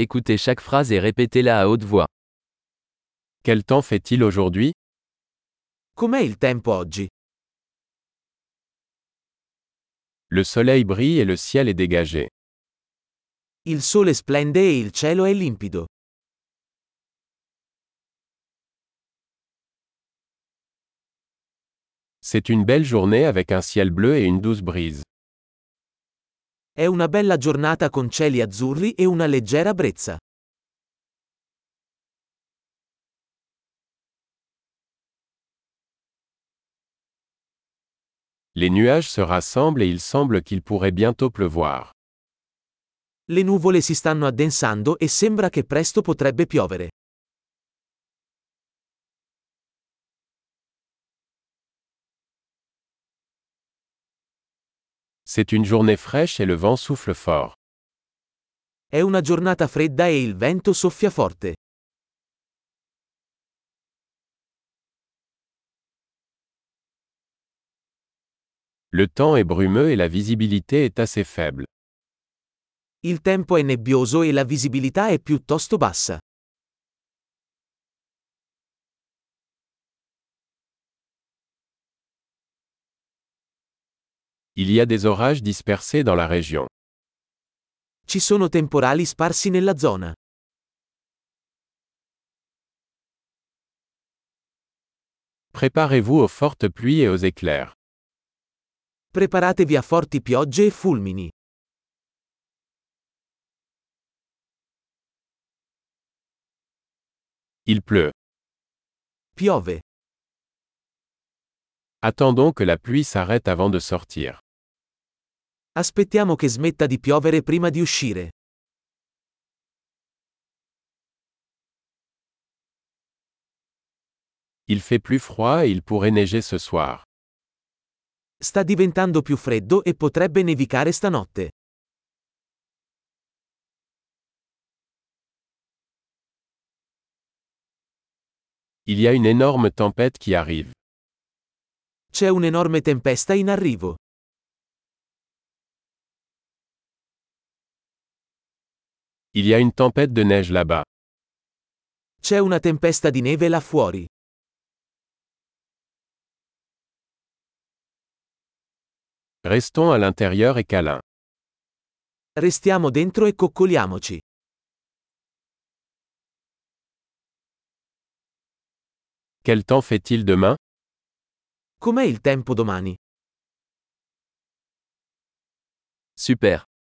Écoutez chaque phrase et répétez-la à haute voix. Quel temps fait-il aujourd'hui? Com'è il tempo oggi? Le soleil brille et le ciel est dégagé. Il sole splende e il cielo è limpido. C'est une belle journée avec un ciel bleu et une douce brise. È una bella giornata con cieli azzurri e una leggera brezza. Les nuages se rassemblent et il semble qu'il pourrait bientôt pleuvoir. Le nuvole si stanno addensando e sembra che presto potrebbe piovere. C'est une journée fraîche et le vent souffle fort. È una giornata fredda e il vento soffia forte. Le temps est brumeux et la visibilité est assez faible. Il tempo è nebbioso e la visibilità è piuttosto bassa. Il y a des orages dispersés dans la région. Ci sono temporali sparsi nella zona. Préparez-vous aux fortes pluies et aux éclairs. Preparatevi a forti piogge e fulmini. Il pleut. Piove. Attendons que la pluie s'arrête avant de sortir. Aspettiamo che smetta di piovere prima di uscire. Il fait plus froid et il pourrait neiger ce soir. Sta diventando più freddo e potrebbe nevicare stanotte. Il y a une énorme tempête qui arrive. C'è un'enorme tempesta in arrivo. Il y a une tempête de neige là-bas. C'è una tempesta di neve là fuori. Restons à l'intérieur et câlin. Restiamo dentro e coccoliamoci. Quel temps fait-il demain? Com'è il tempo domani? Super.